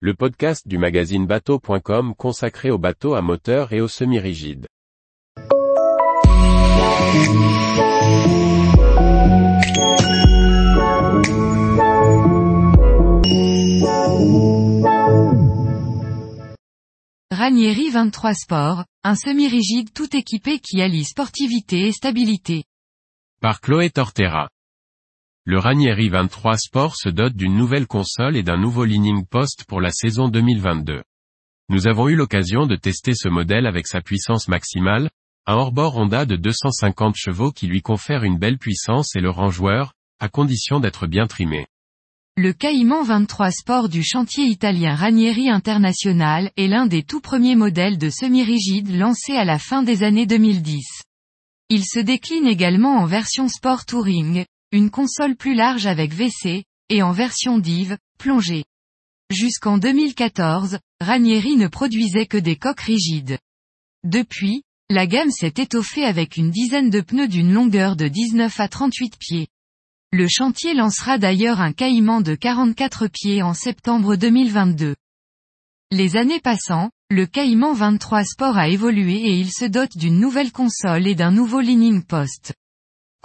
le podcast du magazine bateau.com consacré aux bateaux à moteur et aux semi-rigides. Ranieri 23 Sport, un semi-rigide tout équipé qui allie sportivité et stabilité. Par Chloé Tortera. Le Ranieri 23 Sport se dote d'une nouvelle console et d'un nouveau leaning post pour la saison 2022. Nous avons eu l'occasion de tester ce modèle avec sa puissance maximale, un hors-bord Honda de 250 chevaux qui lui confère une belle puissance et le rend joueur, à condition d'être bien trimé. Le Caïman 23 Sport du chantier italien Ranieri International est l'un des tout premiers modèles de semi-rigide lancés à la fin des années 2010. Il se décline également en version Sport Touring, une console plus large avec WC, et en version div, plongée. Jusqu'en 2014, Ranieri ne produisait que des coques rigides. Depuis, la gamme s'est étoffée avec une dizaine de pneus d'une longueur de 19 à 38 pieds. Le chantier lancera d'ailleurs un caïman de 44 pieds en septembre 2022. Les années passant, le Caïman 23 Sport a évolué et il se dote d'une nouvelle console et d'un nouveau leaning post.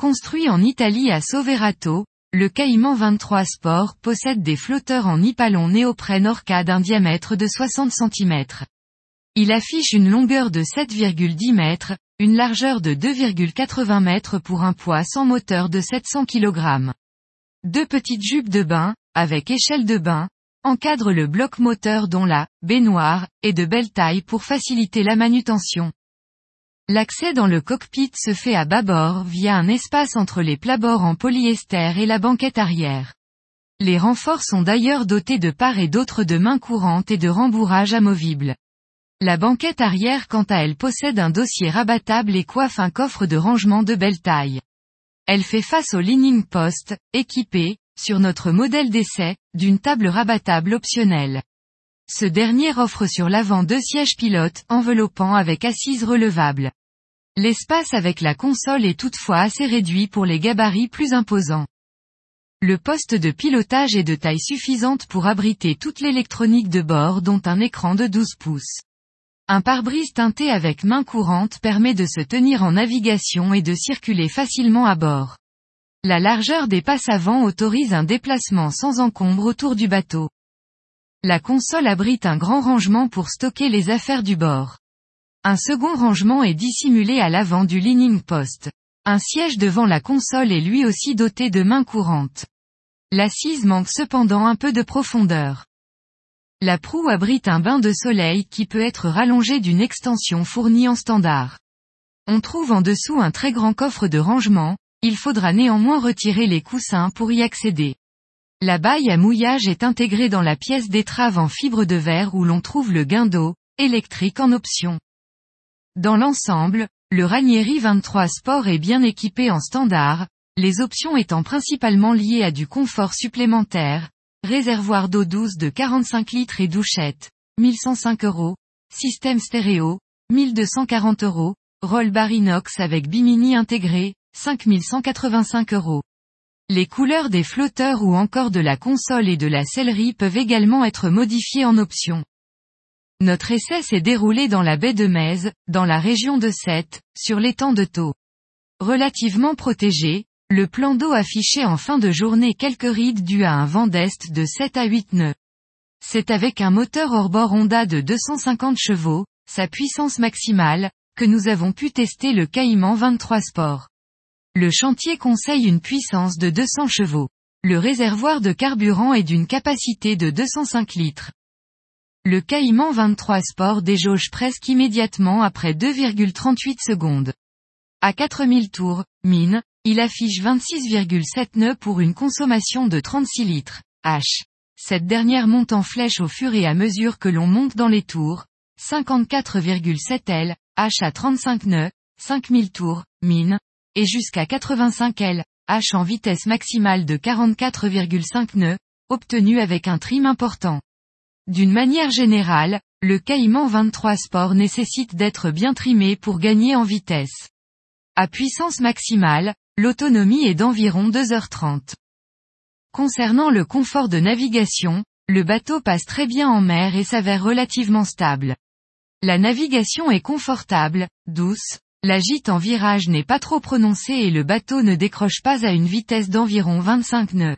Construit en Italie à Soverato, le Caïman 23 Sport possède des flotteurs en nipalon néoprène Orca d'un diamètre de 60 cm. Il affiche une longueur de 7,10 mètres, une largeur de 2,80 mètres pour un poids sans moteur de 700 kg. Deux petites jupes de bain, avec échelle de bain, encadrent le bloc moteur dont la baignoire est de belle taille pour faciliter la manutention. L'accès dans le cockpit se fait à bâbord via un espace entre les plabords en polyester et la banquette arrière. Les renforts sont d'ailleurs dotés de part et d'autre de mains courantes et de rembourrage amovibles. La banquette arrière quant à elle possède un dossier rabattable et coiffe un coffre de rangement de belle taille. Elle fait face au leaning post, équipé, sur notre modèle d'essai, d'une table rabattable optionnelle. Ce dernier offre sur l'avant deux sièges pilotes enveloppants avec assises relevables. L'espace avec la console est toutefois assez réduit pour les gabarits plus imposants. Le poste de pilotage est de taille suffisante pour abriter toute l'électronique de bord dont un écran de 12 pouces. Un pare-brise teinté avec main courante permet de se tenir en navigation et de circuler facilement à bord. La largeur des passes avant autorise un déplacement sans encombre autour du bateau. La console abrite un grand rangement pour stocker les affaires du bord. Un second rangement est dissimulé à l'avant du leaning post. Un siège devant la console est lui aussi doté de mains courantes. L'assise manque cependant un peu de profondeur. La proue abrite un bain de soleil qui peut être rallongé d'une extension fournie en standard. On trouve en dessous un très grand coffre de rangement, il faudra néanmoins retirer les coussins pour y accéder. La baille à mouillage est intégrée dans la pièce d'étrave en fibre de verre où l'on trouve le guindeau, électrique en option. Dans l'ensemble, le Ranieri 23 Sport est bien équipé en standard, les options étant principalement liées à du confort supplémentaire, réservoir d'eau douce de 45 litres et douchette, 1105 euros, système stéréo, 1240 euros, roll bar inox avec bimini intégré, 5185 euros. Les couleurs des flotteurs ou encore de la console et de la sellerie peuvent également être modifiées en option. Notre essai s'est déroulé dans la baie de Mèze, dans la région de Sète, sur l'étang de Thau. Relativement protégé, le plan d'eau affichait en fin de journée quelques rides dues à un vent d'est de 7 à 8 nœuds. C'est avec un moteur hors-bord Honda de 250 chevaux, sa puissance maximale, que nous avons pu tester le Caïman 23 Sport. Le chantier conseille une puissance de 200 chevaux. Le réservoir de carburant est d'une capacité de 205 litres. Le Caïman 23 Sport déjauge presque immédiatement après 2,38 secondes. À 4000 tours, mine, il affiche 26,7 nœuds pour une consommation de 36 litres, H. Cette dernière monte en flèche au fur et à mesure que l'on monte dans les tours, 54,7 L, H à 35 nœuds, 5000 tours, mine, et jusqu'à 85 L, H en vitesse maximale de 44,5 nœuds, obtenu avec un trim important. D'une manière générale, le Caïman 23 Sport nécessite d'être bien trimé pour gagner en vitesse. À puissance maximale, l'autonomie est d'environ 2h30. Concernant le confort de navigation, Le bateau passe très bien en mer et s'avère relativement stable. La navigation est confortable, douce, la gîte en virage n'est pas trop prononcée et le bateau ne décroche pas à une vitesse d'environ 25 nœuds.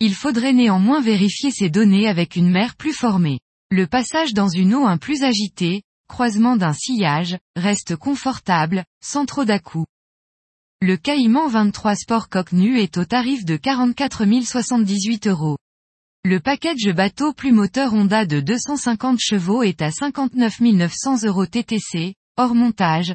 Il faudrait néanmoins vérifier ces données avec une mer plus formée. Le passage dans une eau un plus agitée, croisement d'un sillage, reste confortable, sans trop d'à-coups. Le Caïman 23 Sport Coque Nu est au tarif de 44 078 euros. Le package bateau plus moteur Honda de 250 chevaux est à 59 900 euros TTC, hors montage,